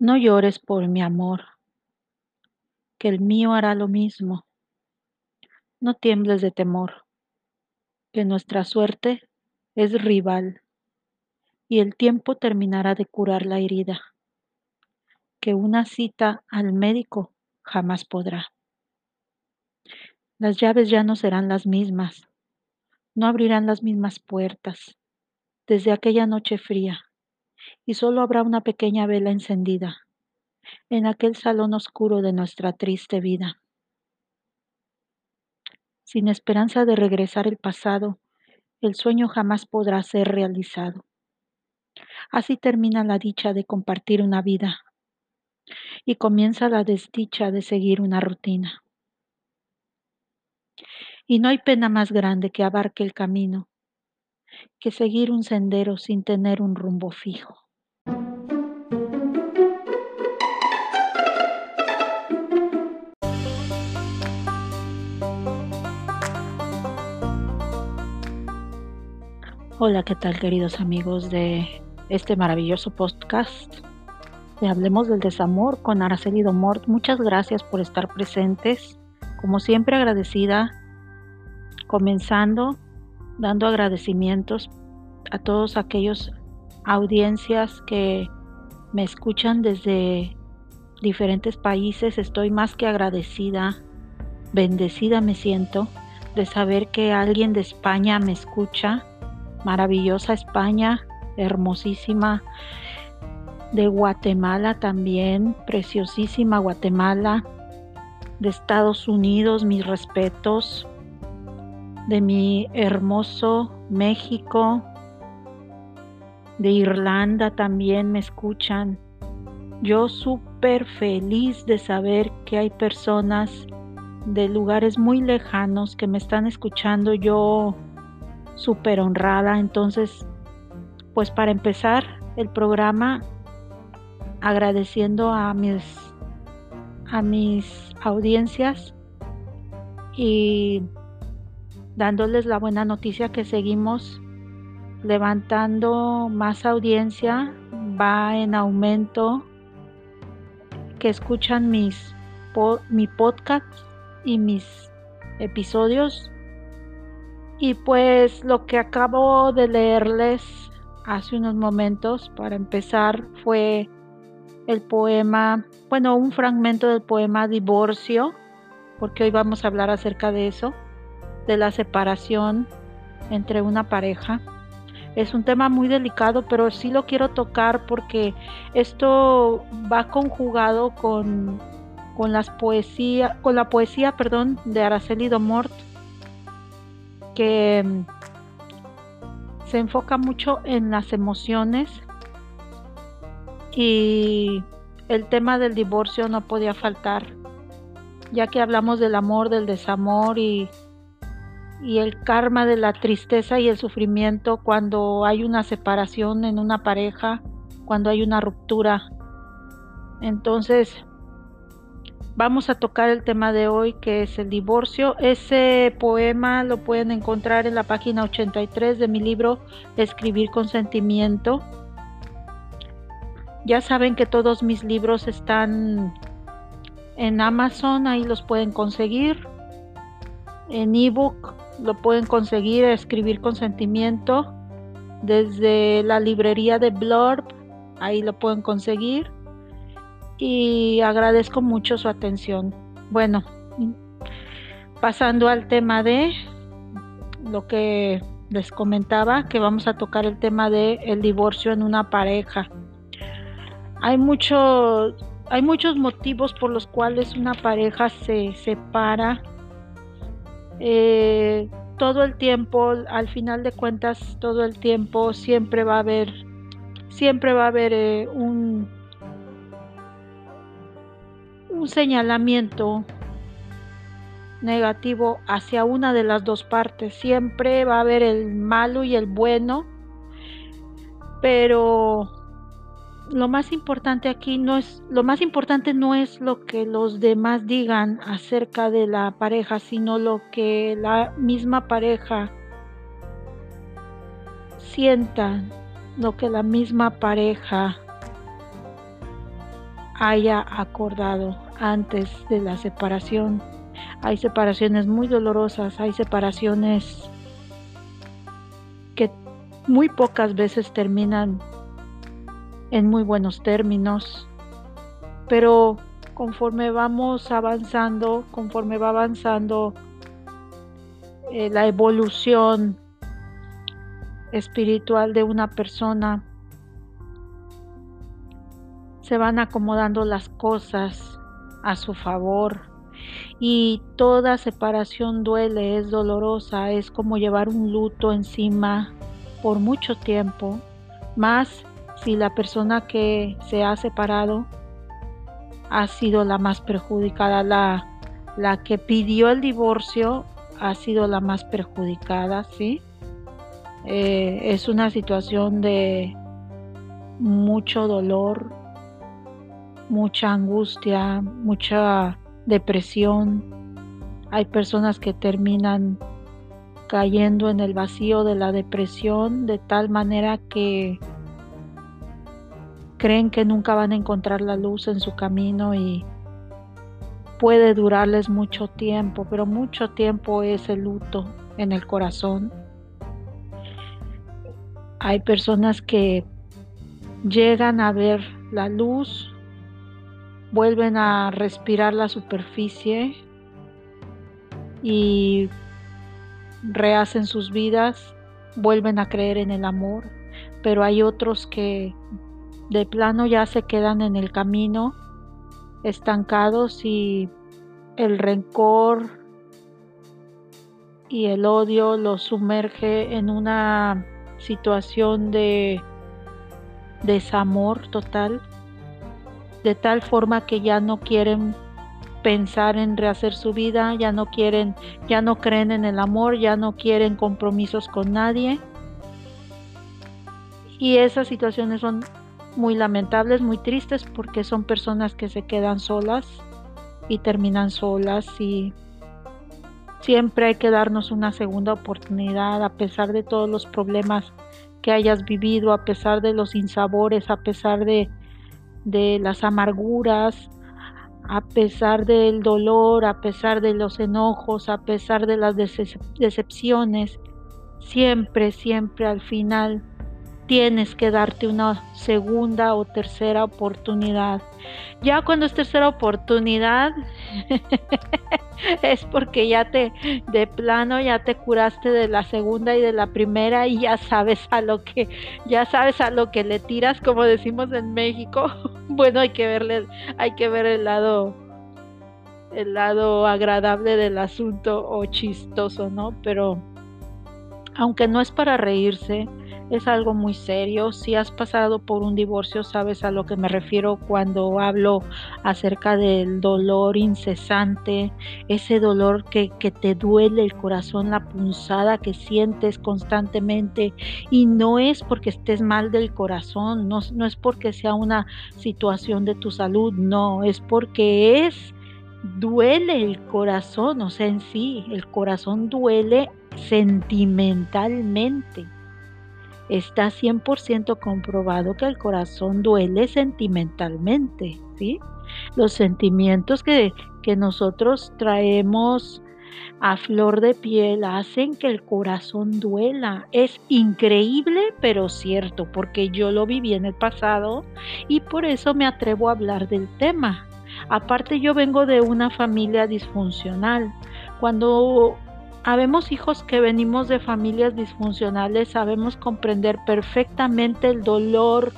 No llores por mi amor, que el mío hará lo mismo. No tiembles de temor, que nuestra suerte es rival y el tiempo terminará de curar la herida, que una cita al médico jamás podrá. Las llaves ya no serán las mismas, no abrirán las mismas puertas desde aquella noche fría, y solo habrá una pequeña vela encendida en aquel salón oscuro de nuestra triste vida. Sin esperanza de regresar el pasado, el sueño jamás podrá ser realizado. Así termina la dicha de compartir una vida y comienza la desdicha de seguir una rutina. Y no hay pena más grande que abarque el camino, que seguir un sendero sin tener un rumbo fijo. Hola, ¿qué tal queridos amigos de este maravilloso podcast? De Hablemos del Desamor con Araceli Domort. Muchas gracias por estar presentes. Como siempre agradecida, comenzando dando agradecimientos a todos aquellos audiencias que me escuchan desde diferentes países. Estoy más que agradecida, bendecida me siento de saber que alguien de España me escucha maravillosa España, hermosísima, de Guatemala también, preciosísima Guatemala, de Estados Unidos, mis respetos, de mi hermoso México, de Irlanda también me escuchan. Yo súper feliz de saber que hay personas de lugares muy lejanos que me están escuchando. Yo súper honrada. Entonces, pues para empezar el programa, agradeciendo a mis, a mis audiencias y dándoles la buena noticia que seguimos levantando más audiencia, va en aumento, que escuchan mis mi podcast y mis episodios. Y pues lo que acabo de leerles hace unos momentos para empezar fue el poema, bueno, un fragmento del poema Divorcio, porque hoy vamos a hablar acerca de eso, de la separación entre una pareja. Es un tema muy delicado, pero sí lo quiero tocar porque esto va conjugado con, con las poesía, con la poesía, perdón, de Araceli Domort que mm, se enfoca mucho en las emociones y el tema del divorcio no podía faltar, ya que hablamos del amor, del desamor y, y el karma de la tristeza y el sufrimiento cuando hay una separación en una pareja, cuando hay una ruptura. Entonces, Vamos a tocar el tema de hoy que es el divorcio. Ese poema lo pueden encontrar en la página 83 de mi libro Escribir con sentimiento. Ya saben que todos mis libros están en Amazon, ahí los pueden conseguir. En ebook lo pueden conseguir Escribir con sentimiento. Desde la librería de Blurb, ahí lo pueden conseguir y agradezco mucho su atención. Bueno, pasando al tema de lo que les comentaba, que vamos a tocar el tema de el divorcio en una pareja. Hay muchos hay muchos motivos por los cuales una pareja se separa. Eh, todo el tiempo, al final de cuentas, todo el tiempo siempre va a haber, siempre va a haber eh, un, un señalamiento negativo hacia una de las dos partes. Siempre va a haber el malo y el bueno, pero lo más importante aquí no es lo más importante no es lo que los demás digan acerca de la pareja, sino lo que la misma pareja sienta, lo que la misma pareja haya acordado antes de la separación. Hay separaciones muy dolorosas, hay separaciones que muy pocas veces terminan en muy buenos términos, pero conforme vamos avanzando, conforme va avanzando eh, la evolución espiritual de una persona, se van acomodando las cosas a su favor. Y toda separación duele, es dolorosa, es como llevar un luto encima por mucho tiempo, más si la persona que se ha separado ha sido la más perjudicada, la, la que pidió el divorcio ha sido la más perjudicada, ¿sí? Eh, es una situación de mucho dolor, mucha angustia, mucha depresión. Hay personas que terminan cayendo en el vacío de la depresión de tal manera que creen que nunca van a encontrar la luz en su camino y puede durarles mucho tiempo, pero mucho tiempo es el luto en el corazón. Hay personas que llegan a ver la luz vuelven a respirar la superficie y rehacen sus vidas, vuelven a creer en el amor, pero hay otros que de plano ya se quedan en el camino estancados y el rencor y el odio los sumerge en una situación de desamor total de tal forma que ya no quieren pensar en rehacer su vida, ya no quieren, ya no creen en el amor, ya no quieren compromisos con nadie. Y esas situaciones son muy lamentables, muy tristes porque son personas que se quedan solas y terminan solas y siempre hay que darnos una segunda oportunidad a pesar de todos los problemas que hayas vivido, a pesar de los insabores, a pesar de de las amarguras, a pesar del dolor, a pesar de los enojos, a pesar de las decepciones, siempre, siempre al final tienes que darte una segunda o tercera oportunidad. Ya cuando es tercera oportunidad es porque ya te de plano ya te curaste de la segunda y de la primera y ya sabes a lo que ya sabes a lo que le tiras como decimos en México. bueno, hay que verle hay que ver el lado el lado agradable del asunto o chistoso, ¿no? Pero aunque no es para reírse, es algo muy serio. Si has pasado por un divorcio, sabes a lo que me refiero cuando hablo acerca del dolor incesante, ese dolor que, te duele el corazón, la punzada que sientes constantemente. Y no es porque estés mal del corazón, no, no es porque sea una situación de tu salud, no, es porque es duele el corazón, o sea, en sí, el corazón duele sentimentalmente. Está 100% comprobado que el corazón duele sentimentalmente, ¿sí? Los sentimientos que, que nosotros traemos a flor de piel hacen que el corazón duela. Es increíble, pero cierto, porque yo lo viví en el pasado y por eso me atrevo a hablar del tema. Aparte yo vengo de una familia disfuncional. Cuando Habemos hijos que venimos de familias disfuncionales, sabemos comprender perfectamente el dolor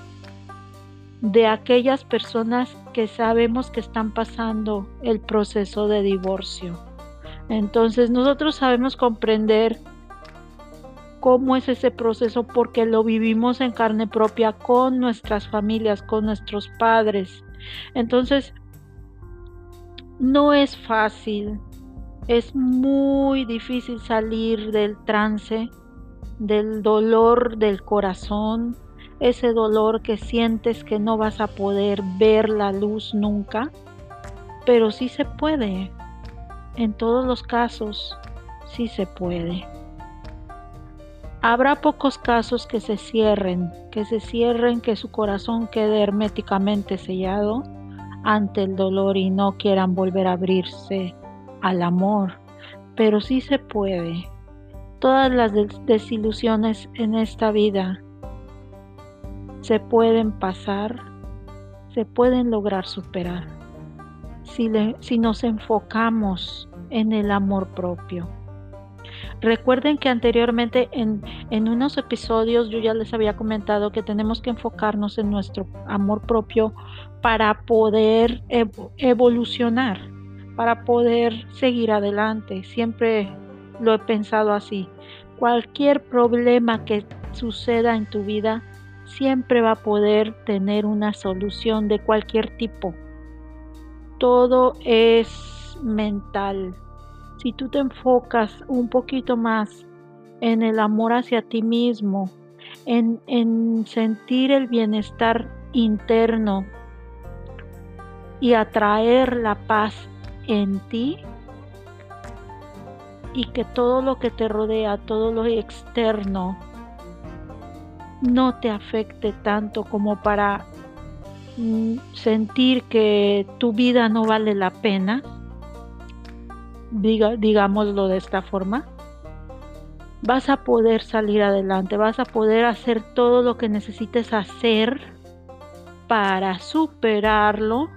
de aquellas personas que sabemos que están pasando el proceso de divorcio. Entonces nosotros sabemos comprender cómo es ese proceso porque lo vivimos en carne propia con nuestras familias, con nuestros padres. Entonces, no es fácil, es muy difícil salir del trance, del dolor del corazón, ese dolor que sientes que no vas a poder ver la luz nunca, pero sí se puede. En todos los casos, sí se puede. Habrá pocos casos que se cierren, que se cierren, que su corazón quede herméticamente sellado. ante el dolor y no quieran volver a abrirse al amor, pero sí se puede. Todas las desilusiones en esta vida se pueden pasar, se pueden lograr superar si, si nos enfocamos en el amor propio. Recuerden que anteriormente en, en, unos episodios yo ya les había comentado que tenemos que enfocarnos en nuestro amor propio para poder evolucionar, para poder seguir adelante. Siempre lo he pensado así. Cualquier problema que suceda en tu vida siempre va a poder tener una solución de cualquier tipo. Todo es mental. Si tú te enfocas un poquito más en el amor hacia ti mismo, en, en sentir el bienestar interno y atraer la paz en ti y que todo lo que te rodea, todo lo externo, no te afecte tanto como para mm, sentir que tu vida no vale la pena, diga, digámoslo de esta forma, vas a poder salir adelante, vas a poder hacer todo lo que necesites hacer para superarlo,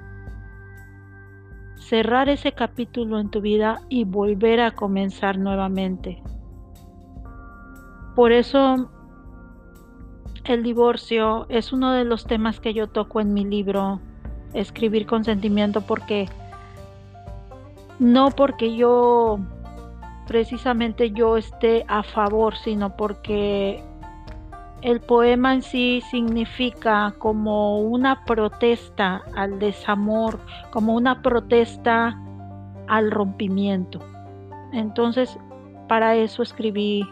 cerrar ese capítulo en tu vida y volver a comenzar nuevamente. Por eso el divorcio es uno de los temas que yo toco en mi libro, Escribir con sentimiento, porque no porque yo precisamente yo esté a favor, sino porque el poema en sí significa como una protesta al desamor, como una protesta al rompimiento. Entonces, para eso escribí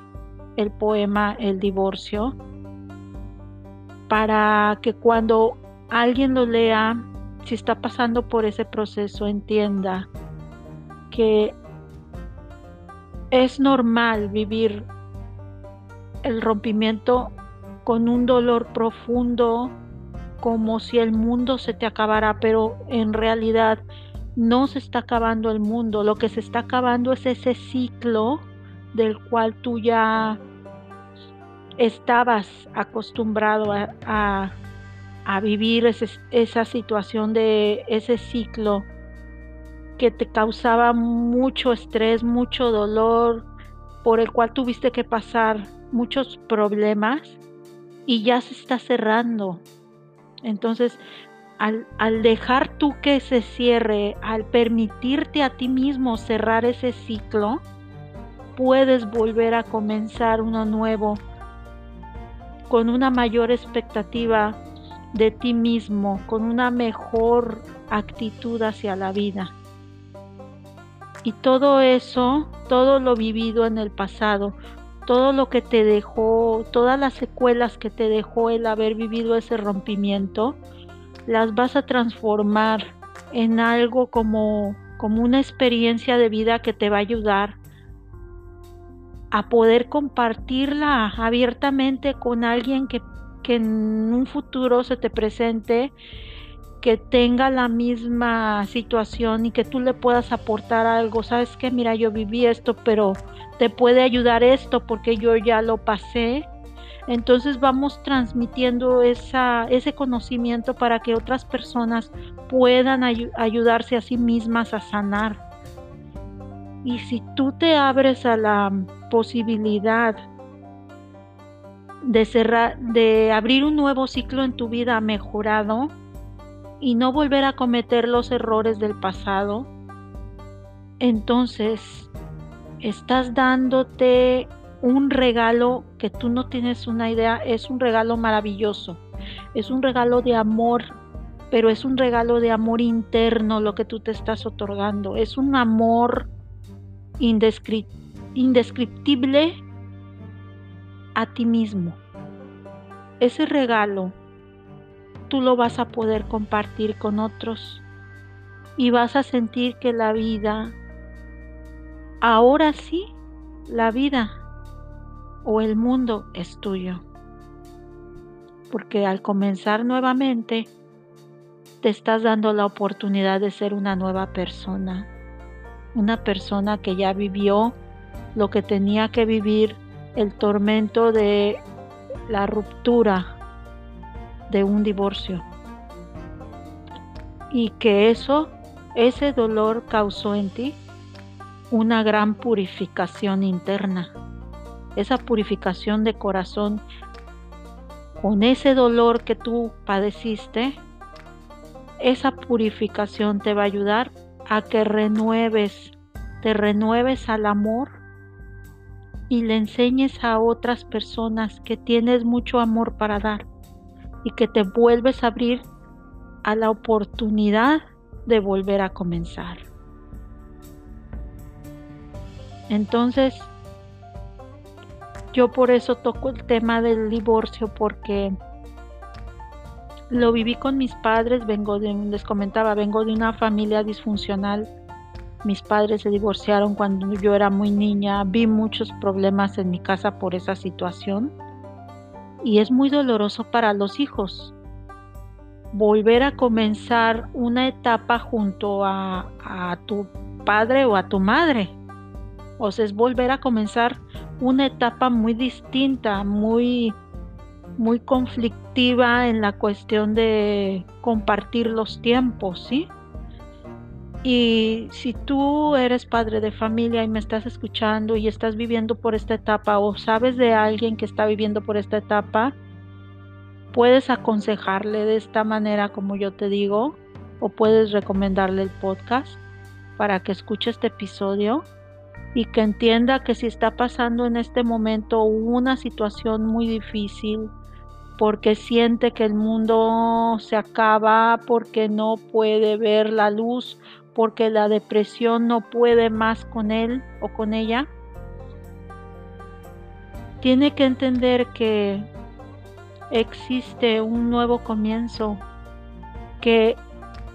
el poema El divorcio para que cuando alguien lo lea, si está pasando por ese proceso, entienda que es normal vivir el rompimiento con un dolor profundo, como si el mundo se te acabara, pero en realidad no se está acabando el mundo, lo que se está acabando es ese ciclo del cual tú ya estabas acostumbrado a, vivir esa situación de ese ciclo que te causaba mucho estrés, mucho dolor, por el cual tuviste que pasar muchos problemas y ya se está cerrando. Entonces, al, al, dejar tú que se cierre, al permitirte a ti mismo cerrar ese ciclo, puedes volver a comenzar uno nuevo con una mayor expectativa de ti mismo, con una mejor actitud hacia la vida. Y todo eso, todo lo vivido en el pasado, todo lo que te dejó, todas las secuelas que te dejó el haber vivido ese rompimiento, las vas a transformar en algo como, como una experiencia de vida que te va a ayudar a poder compartirla abiertamente con alguien que, en un futuro se te presente, que tenga la misma situación y que tú le puedas aportar algo. Sabes que, mira, yo viví esto, pero te puede ayudar esto porque yo ya lo pasé. Entonces vamos transmitiendo ese conocimiento para que otras personas puedan ayudarse a sí mismas a sanar. Y si tú te abres a la posibilidad de cerrar, de abrir un nuevo ciclo en tu vida mejorado y no volver a cometer los errores del pasado, entonces estás dándote un regalo que tú no tienes una idea, es un regalo maravilloso, es un regalo de amor, pero es un regalo de amor interno lo que tú te estás otorgando, es un amor indescriptible a ti mismo. Ese regalo tú lo vas a poder compartir con otros. Y vas a sentir que la vida, ahora sí, la vida o el mundo es tuyo. Porque al comenzar nuevamente, te estás dando la oportunidad de ser una nueva persona, una persona que ya vivió lo que tenía que vivir, el tormento de la ruptura de un divorcio. Y que eso, ese dolor causó en ti una gran purificación interna. Esa purificación de corazón con ese dolor que tú padeciste, esa purificación te va a ayudar a que renueves, te renueves al amor y le enseñes a otras personas que tienes mucho amor para dar y que te vuelves a abrir a la oportunidad de volver a comenzar. Entonces, yo por eso toco el tema del divorcio porque lo viví con mis padres, vengo de, les comentaba, vengo de una familia disfuncional. Mis padres se divorciaron cuando yo era muy niña, vi muchos problemas en mi casa por esa situación y es muy doloroso para los hijos volver a comenzar una etapa junto a, tu padre o a tu madre. O sea, es volver a comenzar una etapa muy distinta, muy, muy conflictiva en la cuestión de compartir los tiempos, ¿sí? Y si tú eres padre de familia y me estás escuchando y estás viviendo por esta etapa o sabes de alguien que está viviendo por esta etapa, puedes aconsejarle de esta manera como yo te digo o puedes recomendarle el podcast para que escuche este episodio y que entienda que si está pasando en este momento una situación muy difícil, porque siente que el mundo se acaba, porque no puede ver la luz, porque la depresión no puede más con él o con ella, tiene que entender que existe un nuevo comienzo, que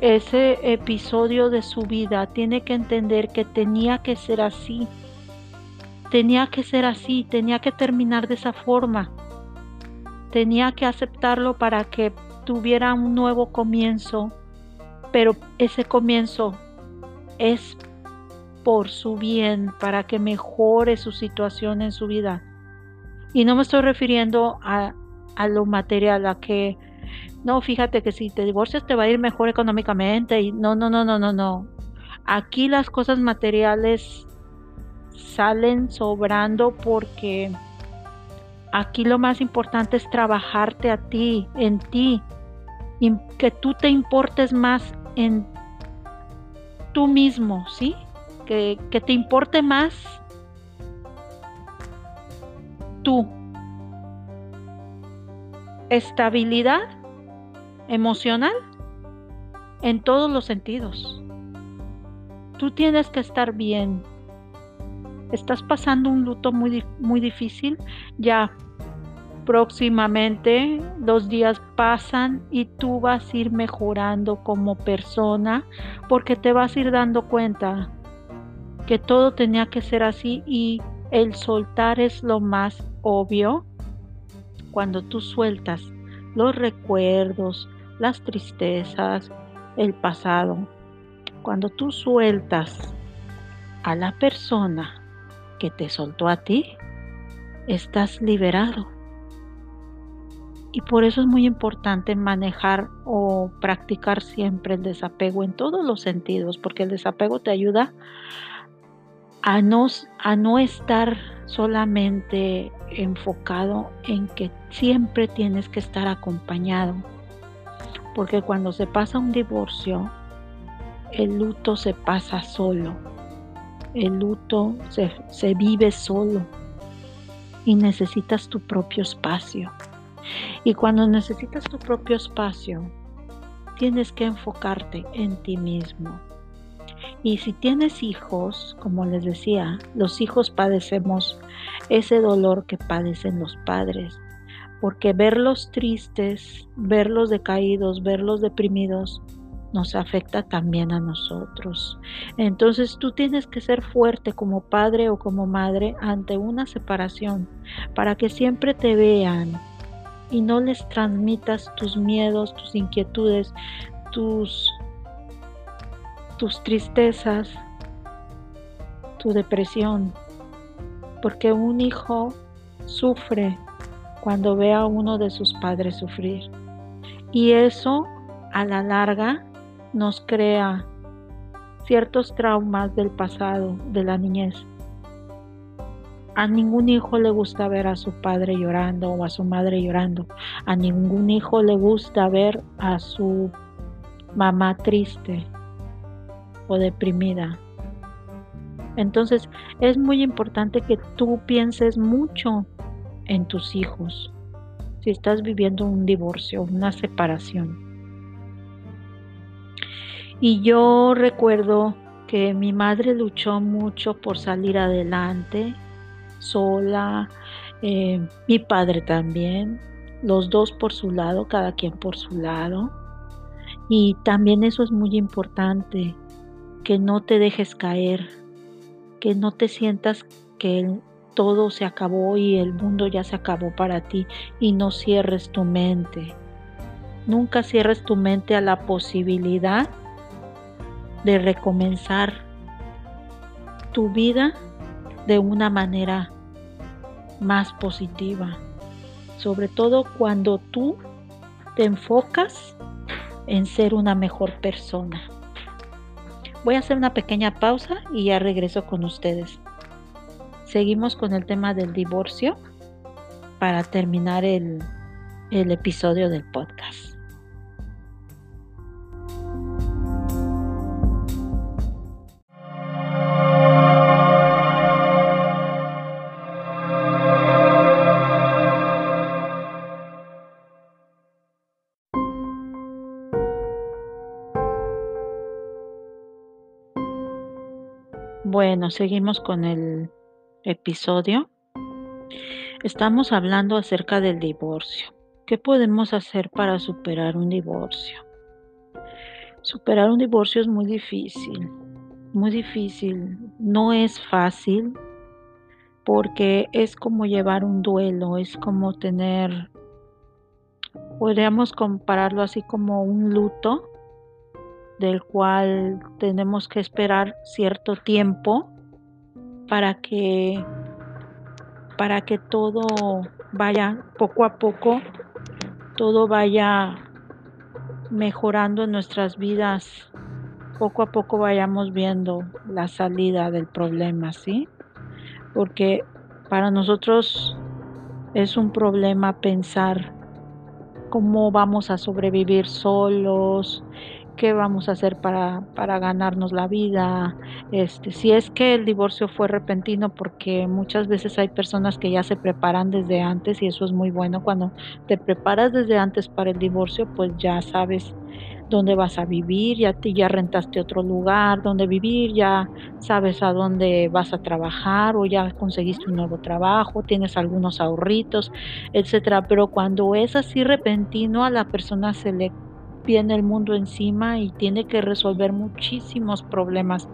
ese episodio de su vida tiene que entender que tenía que ser así, tenía que ser así, tenía que terminar de esa forma, tenía que aceptarlo para que tuviera un nuevo comienzo, pero ese comienzo es por su bien, para que mejore su situación en su vida. Y no me estoy refiriendo a, a lo material, a que no, fíjate que si te divorcias te va a ir mejor económicamente y no, no, no, no, no, no. Aquí las cosas materiales salen sobrando porque aquí lo más importante es trabajarte a ti, en ti, y que tú te importes más en tú mismo, ¿sí? Que, que te importe más tú. Estabilidad emocional en todos los sentidos. Tú tienes que estar bien. Estás pasando un luto muy, muy difícil. Ya próximamente los días pasan y tú vas a ir mejorando como persona porque te vas a ir dando cuenta que todo tenía que ser así y el soltar es lo más obvio. Cuando tú sueltas los recuerdos, las tristezas, el pasado. Cuando tú sueltas a la persona que te soltó a ti, estás liberado. Y por eso es muy importante manejar o practicar siempre el desapego en todos los sentidos, porque el desapego te ayuda a no, a no estar solamente enfocado en que siempre tienes que estar acompañado porque cuando se pasa un divorcio, el luto se pasa solo, el luto se, se vive solo y necesitas tu propio espacio. Y cuando necesitas tu propio espacio, tienes que enfocarte en ti mismo. Y si tienes hijos, como les decía, los hijos padecemos ese dolor que padecen los padres porque verlos tristes, verlos decaídos, verlos deprimidos, nos afecta también a nosotros. Entonces tú tienes que ser fuerte como padre o como madre ante una separación para que siempre te vean y no les transmitas tus miedos, tus inquietudes, tus, tus tristezas, tu depresión, porque un hijo sufre cuando ve a uno de sus padres sufrir. Y eso a la larga nos crea ciertos traumas del pasado, de la niñez. A ningún hijo le gusta ver a su padre llorando o a su madre llorando. A ningún hijo le gusta ver a su mamá triste o deprimida. Entonces es muy importante que tú pienses mucho en tus hijos si estás viviendo un divorcio, una separación. Y yo recuerdo que mi madre luchó mucho por salir adelante, sola, eh, mi padre también, los dos por su lado, cada quien por su lado. Y también eso es muy importante, que no te dejes caer, que no te sientas que todo se acabó y el mundo ya se acabó para ti y no cierres tu mente. Nunca cierres tu mente a la posibilidad de recomenzar tu vida de una manera más positiva. Sobre todo cuando tú te enfocas en ser una mejor persona. Voy a hacer una pequeña pausa y ya regreso con ustedes. Seguimos con el tema del divorcio para terminar el, el episodio del podcast. Bueno, seguimos con el episodio. Estamos hablando acerca del divorcio. ¿Qué podemos hacer para superar un divorcio? Superar un divorcio es muy difícil, muy difícil. No es fácil porque es como llevar un duelo, es como tener, podríamos compararlo así como un luto del cual tenemos que esperar cierto tiempo para que para que todo vaya poco a poco todo vaya mejorando en nuestras vidas poco a poco vayamos viendo la salida del problema sí porque para nosotros es un problema pensar cómo vamos a sobrevivir solos qué vamos a hacer para, para ganarnos la vida, este, si es que el divorcio fue repentino, porque muchas veces hay personas que ya se preparan desde antes y eso es muy bueno. Cuando te preparas desde antes para el divorcio, pues ya sabes dónde vas a vivir, ya, ya rentaste otro lugar donde vivir, ya sabes a dónde vas a trabajar o ya conseguiste un nuevo trabajo, tienes algunos ahorritos, etcétera. Pero cuando es así repentino, a la persona se le viene el mundo encima y tiene que resolver muchísimos problemas.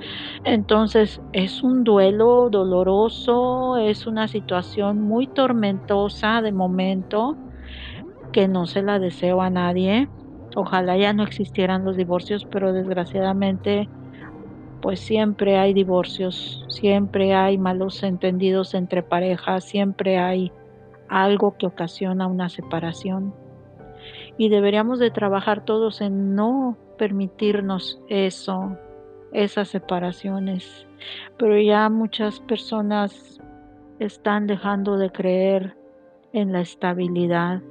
Entonces es un duelo doloroso, es una situación muy tormentosa de momento que no se la deseo a nadie. Ojalá ya no existieran los divorcios, pero desgraciadamente pues siempre hay divorcios, siempre hay malos entendidos entre parejas, siempre hay algo que ocasiona una separación y deberíamos de trabajar todos en no permitirnos eso, esas separaciones. Pero ya muchas personas están dejando de creer en la estabilidad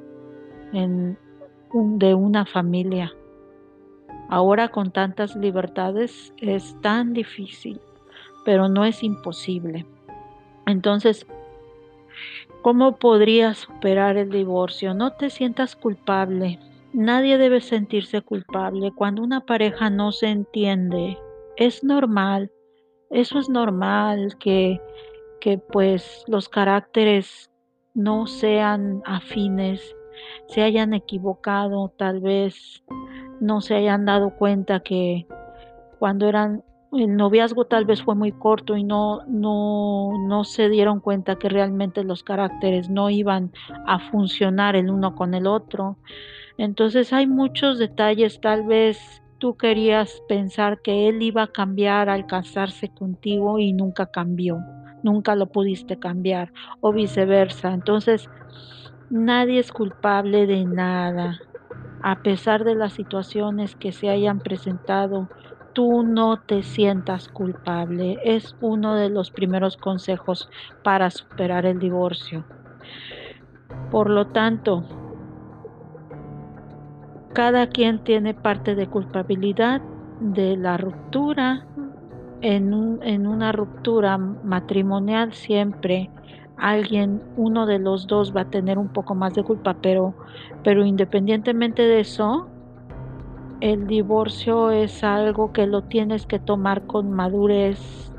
de una familia. Ahora con tantas libertades es tan difícil, pero no es imposible. Entonces, ¿Cómo podrías superar el divorcio? No te sientas culpable. Nadie debe sentirse culpable. Cuando una pareja no se entiende, es normal. Eso es normal que, que pues los caracteres no sean afines, se hayan equivocado, tal vez no se hayan dado cuenta que cuando eran el noviazgo tal vez fue muy corto y no, no, no se dieron cuenta que realmente los caracteres no iban a funcionar el uno con el otro. Entonces hay muchos detalles tal vez Tú querías pensar que él iba a cambiar al casarse contigo y nunca cambió, nunca lo pudiste cambiar o viceversa. Entonces, nadie es culpable de nada. A pesar de las situaciones que se hayan presentado, tú no te sientas culpable. Es uno de los primeros consejos para superar el divorcio. Por lo tanto, cada quien tiene parte de culpabilidad de la ruptura. En, una ruptura matrimonial siempre alguien, uno de los dos va a tener un poco más de culpa, pero, pero independientemente de eso, el divorcio es algo que lo tienes que tomar con madurez,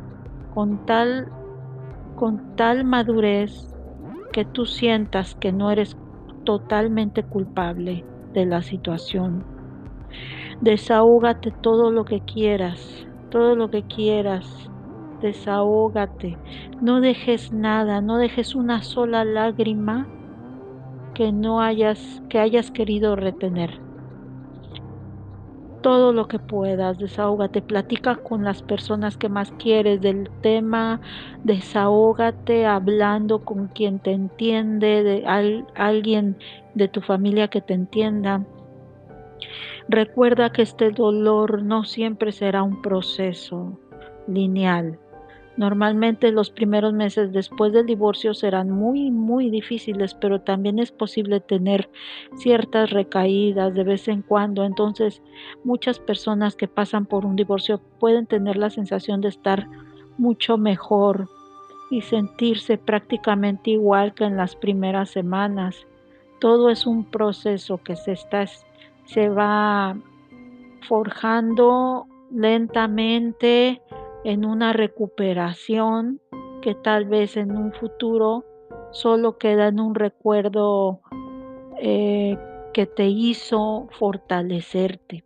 con tal, con tal madurez que tú sientas que no eres totalmente culpable de la situación. Desahógate todo lo que quieras, todo lo que quieras. Desahógate. No dejes nada, no dejes una sola lágrima que no hayas que hayas querido retener todo lo que puedas, desahógate, platica con las personas que más quieres del tema, desahógate hablando con quien te entiende, de alguien de tu familia que te entienda. Recuerda que este dolor no siempre será un proceso lineal. Normalmente los primeros meses después del divorcio serán muy, muy difíciles, pero también es posible tener ciertas recaídas de vez en cuando. Entonces, muchas personas que pasan por un divorcio pueden tener la sensación de estar mucho mejor y sentirse prácticamente igual que en las primeras semanas. Todo es un proceso que se está se va forjando lentamente en una recuperación que tal vez en un futuro solo queda en un recuerdo eh, que te hizo fortalecerte.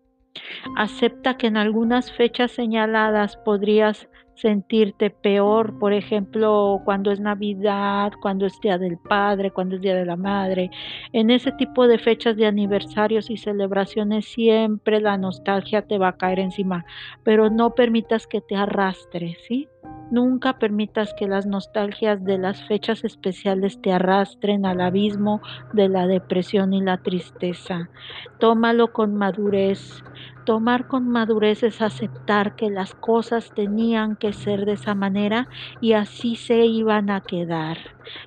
Acepta que en algunas fechas señaladas podrías sentirte peor, por ejemplo, cuando es Navidad, cuando es Día del Padre, cuando es Día de la Madre. En ese tipo de fechas de aniversarios y celebraciones siempre la nostalgia te va a caer encima, pero no permitas que te arrastre, ¿sí? Nunca permitas que las nostalgias de las fechas especiales te arrastren al abismo de la depresión y la tristeza. Tómalo con madurez. Tomar con madurez es aceptar que las cosas tenían que ser de esa manera y así se iban a quedar.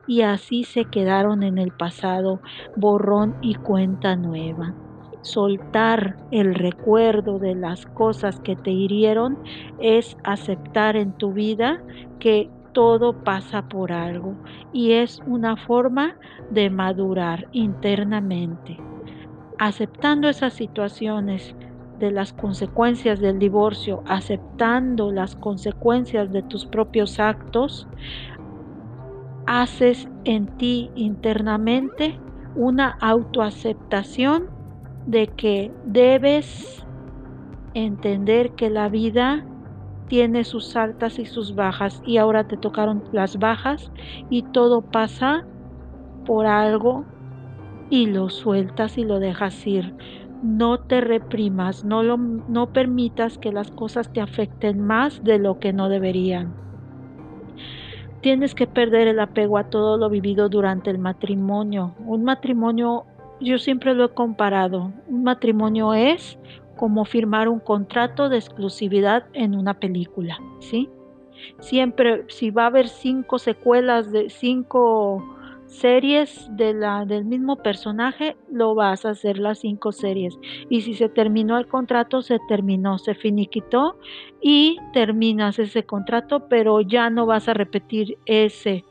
Y así se quedaron en el pasado, borrón y cuenta nueva soltar el recuerdo de las cosas que te hirieron es aceptar en tu vida que todo pasa por algo y es una forma de madurar internamente. Aceptando esas situaciones de las consecuencias del divorcio, aceptando las consecuencias de tus propios actos, haces en ti internamente una autoaceptación de que debes entender que la vida tiene sus altas y sus bajas y ahora te tocaron las bajas y todo pasa por algo y lo sueltas y lo dejas ir. No te reprimas, no, lo, no permitas que las cosas te afecten más de lo que no deberían. Tienes que perder el apego a todo lo vivido durante el matrimonio. Un matrimonio yo siempre lo he comparado. Un matrimonio es como firmar un contrato de exclusividad en una película, ¿sí? Siempre, si va a haber cinco secuelas de cinco series de la, del mismo personaje, lo vas a hacer las cinco series. Y si se terminó el contrato, se terminó, se finiquitó y terminas ese contrato, pero ya no vas a repetir ese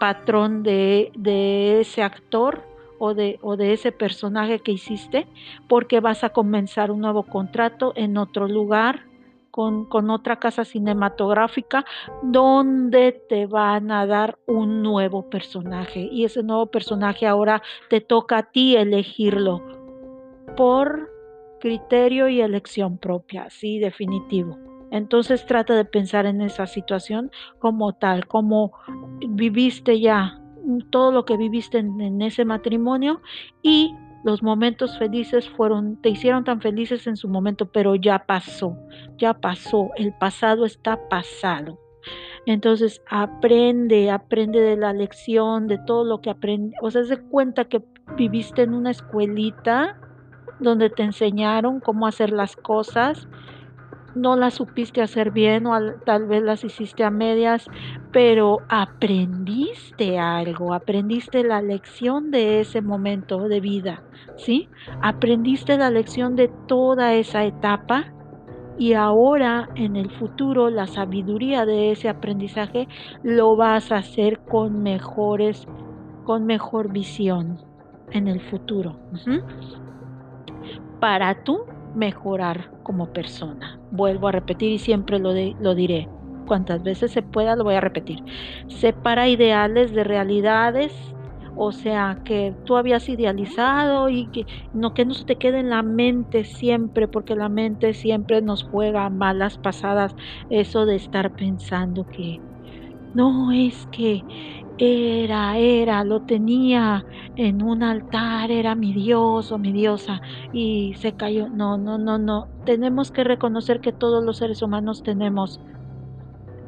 patrón de, de ese actor o de, o de ese personaje que hiciste, porque vas a comenzar un nuevo contrato en otro lugar, con, con, otra casa cinematográfica, donde te van a dar un nuevo personaje. Y ese nuevo personaje ahora te toca a ti elegirlo por criterio y elección propia, sí, definitivo. Entonces trata de pensar en esa situación como tal, como viviste ya todo lo que viviste en, ese matrimonio y los momentos felices fueron, te hicieron tan felices en su momento, pero ya pasó, ya pasó, el pasado está pasado. Entonces aprende, aprende de la lección, de todo lo que aprende. O sea, se cuenta que viviste en una escuelita donde te enseñaron cómo hacer las cosas no las supiste hacer bien o tal vez las hiciste a medias, pero aprendiste algo, aprendiste la lección de ese momento de vida, ¿sí? Aprendiste la lección de toda esa etapa y ahora en el futuro la sabiduría de ese aprendizaje lo vas a hacer con mejores, con mejor visión en el futuro. Para tú mejorar como persona. Vuelvo a repetir y siempre lo, lo diré. Cuantas veces se pueda lo voy a repetir. Separa ideales de realidades, o sea, que tú habías idealizado y que no que no se te quede en la mente siempre, porque la mente siempre nos juega malas pasadas eso de estar pensando que no es que era, era, lo tenía en un altar, era mi Dios o mi diosa y se cayó. No, no, no, no. Tenemos que reconocer que todos los seres humanos tenemos,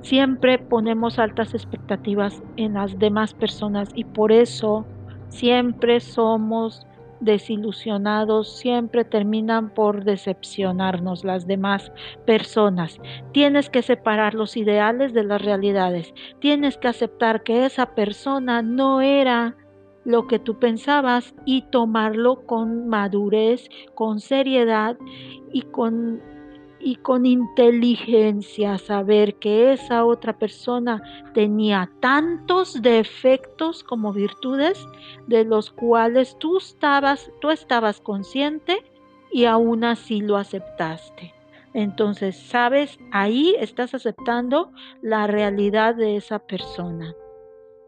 siempre ponemos altas expectativas en las demás personas y por eso siempre somos desilusionados siempre terminan por decepcionarnos las demás personas. Tienes que separar los ideales de las realidades. Tienes que aceptar que esa persona no era lo que tú pensabas y tomarlo con madurez, con seriedad y con y con inteligencia saber que esa otra persona tenía tantos defectos como virtudes de los cuales tú estabas, tú estabas consciente y aún así lo aceptaste. Entonces, sabes, ahí estás aceptando la realidad de esa persona.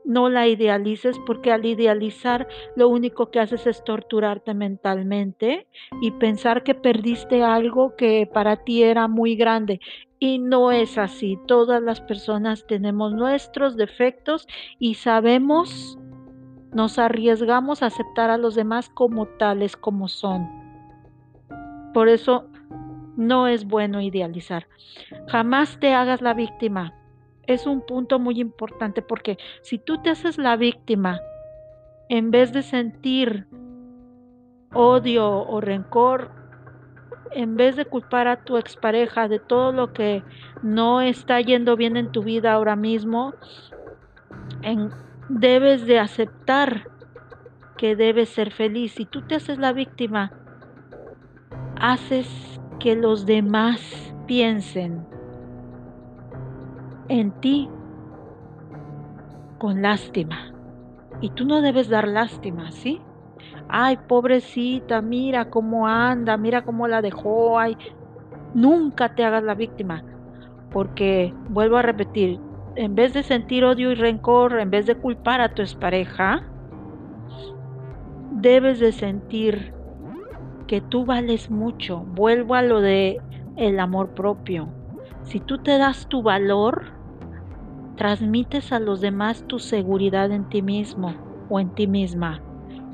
No la idealices porque al idealizar lo único que haces es torturarte mentalmente y pensar que perdiste algo que para ti era muy grande. Y no es así. Todas las personas tenemos nuestros defectos y sabemos, nos arriesgamos a aceptar a los demás como tales como son. Por eso no es bueno idealizar. Jamás te hagas la víctima es un punto muy importante porque si tú te haces la víctima, en vez de sentir odio o rencor, en vez de culpar a tu expareja de todo lo que no está yendo bien en tu vida ahora mismo, debes de aceptar que debes ser feliz. Si tú te haces la víctima, haces que los demás piensen en ti con lástima. Y tú no debes dar lástima, ¿sí? Ay, pobrecita, mira cómo anda, mira cómo la dejó. Ay, nunca te hagas la víctima. Porque, vuelvo a repetir, en vez de sentir odio y rencor, en vez de culpar a tu expareja, debes de sentir que tú vales mucho. Vuelvo a lo de el amor propio. Si tú te das tu valor, transmites a los demás tu seguridad en ti mismo o en ti misma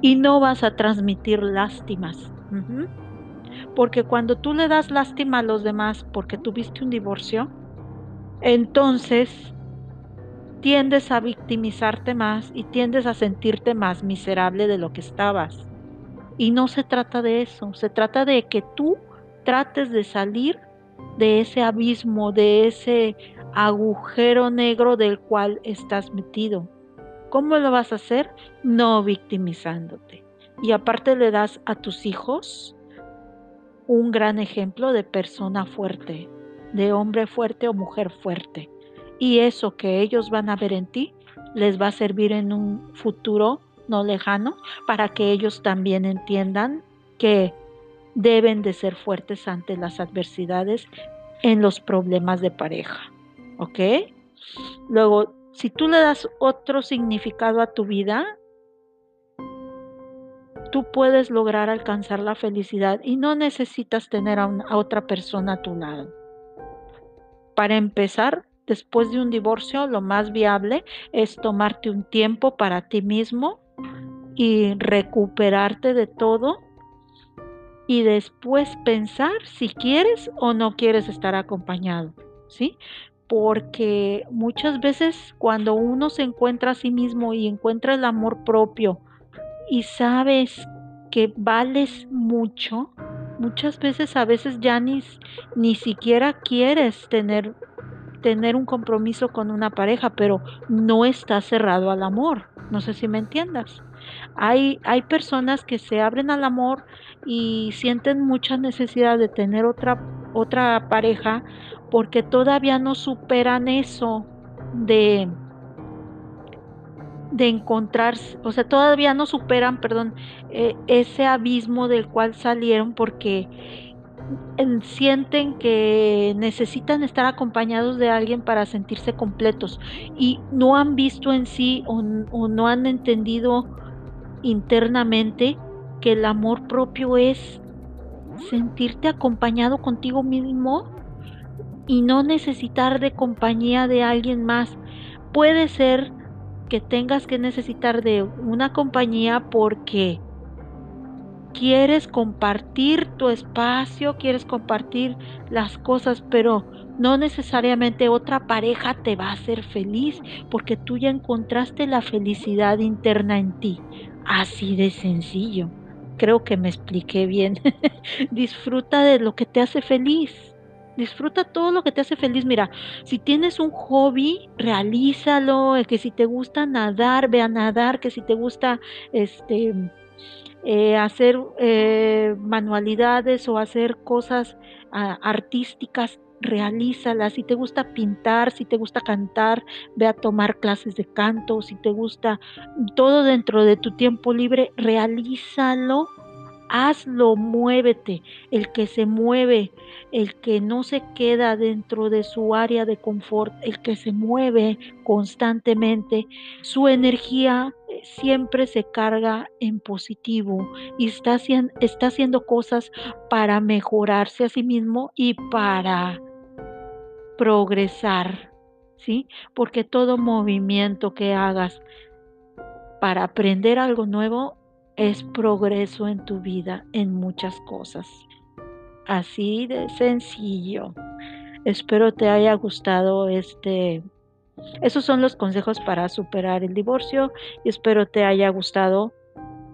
y no vas a transmitir lástimas. Porque cuando tú le das lástima a los demás porque tuviste un divorcio, entonces tiendes a victimizarte más y tiendes a sentirte más miserable de lo que estabas. Y no se trata de eso, se trata de que tú trates de salir de ese abismo, de ese agujero negro del cual estás metido. ¿Cómo lo vas a hacer? No victimizándote. Y aparte le das a tus hijos un gran ejemplo de persona fuerte, de hombre fuerte o mujer fuerte. Y eso que ellos van a ver en ti les va a servir en un futuro no lejano para que ellos también entiendan que deben de ser fuertes ante las adversidades en los problemas de pareja. ¿Ok? Luego, si tú le das otro significado a tu vida, tú puedes lograr alcanzar la felicidad y no necesitas tener a, a, otra persona a tu lado. Para empezar, después de un divorcio, lo más viable es tomarte un tiempo para ti mismo y recuperarte de todo y después pensar si quieres o no quieres estar acompañado, ¿sí? Porque muchas veces cuando uno se encuentra a sí mismo y encuentra el amor propio y sabes que vales mucho, muchas veces a veces ya ni, ni siquiera quieres tener tener un compromiso con una pareja, pero no está cerrado al amor. No sé si me entiendas. Hay, hay personas que se abren al amor y sienten mucha necesidad de tener otra, otra pareja porque todavía no superan eso de, de encontrarse, o sea, todavía no superan, perdón, eh, ese abismo del cual salieron porque sienten que necesitan estar acompañados de alguien para sentirse completos. Y no han visto en sí o, o, no han entendido internamente que el amor propio es sentirte acompañado contigo mismo y no necesitar de compañía de alguien más. Puede ser que tengas que necesitar de una compañía porque quieres compartir tu espacio, quieres compartir las cosas, pero no necesariamente otra pareja te va a hacer feliz porque tú ya encontraste la felicidad interna en ti. Así de sencillo. Creo que me expliqué bien. Disfruta de lo que te hace feliz. Disfruta todo lo que te hace feliz. Mira, si tienes un hobby, realízalo. Que si te gusta nadar, ve a nadar. Que si te gusta este eh, hacer eh, manualidades o hacer cosas artísticas, realízalas. Si te gusta pintar, si te gusta cantar, ve a tomar clases de canto. Si te gusta todo dentro de tu tiempo libre, realízalo hazlo, muévete. El que se mueve, el que no se queda dentro de su área de confort, el que se mueve constantemente, su energía eh, siempre se carga en positivo y está, está haciendo cosas para mejorarse a sí mismo y para progresar, ¿sí? Porque todo movimiento que hagas para aprender algo nuevo es progreso en tu vida en muchas cosas. Así de sencillo. Espero te haya gustado este... Esos son los consejos para superar el divorcio y espero te haya gustado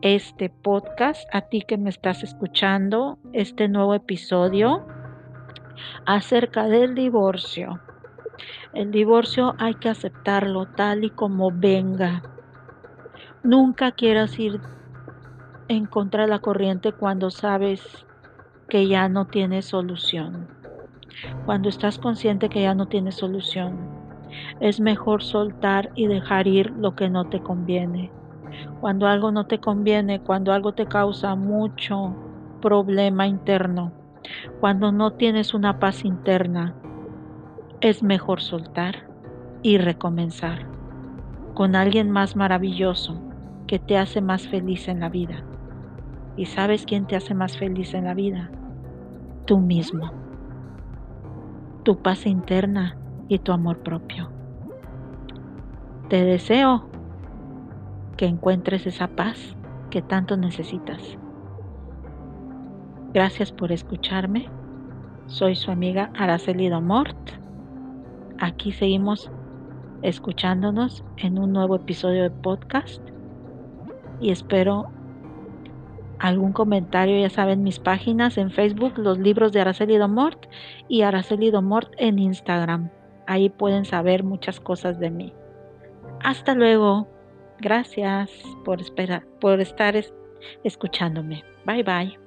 este podcast, a ti que me estás escuchando, este nuevo episodio acerca del divorcio. El divorcio hay que aceptarlo tal y como venga. Nunca quieras ir en contra de la corriente cuando sabes que ya no tienes solución. Cuando estás consciente que ya no tienes solución, es mejor soltar y dejar ir lo que no te conviene. Cuando algo no te conviene, cuando algo te causa mucho problema interno, cuando no tienes una paz interna, es mejor soltar y recomenzar con alguien más maravilloso que te hace más feliz en la vida. ¿Y sabes quién te hace más feliz en la vida? Tú mismo. Tu paz interna y tu amor propio. Te deseo que encuentres esa paz que tanto necesitas. Gracias por escucharme. Soy su amiga Araceli Domort. Aquí seguimos escuchándonos en un nuevo episodio de podcast y espero algún comentario, ya saben, mis páginas en Facebook, los libros de Araceli Domort y Araceli Domort en Instagram. Ahí pueden saber muchas cosas de mí. Hasta luego. Gracias por, esperar, por estar escuchándome. Bye bye.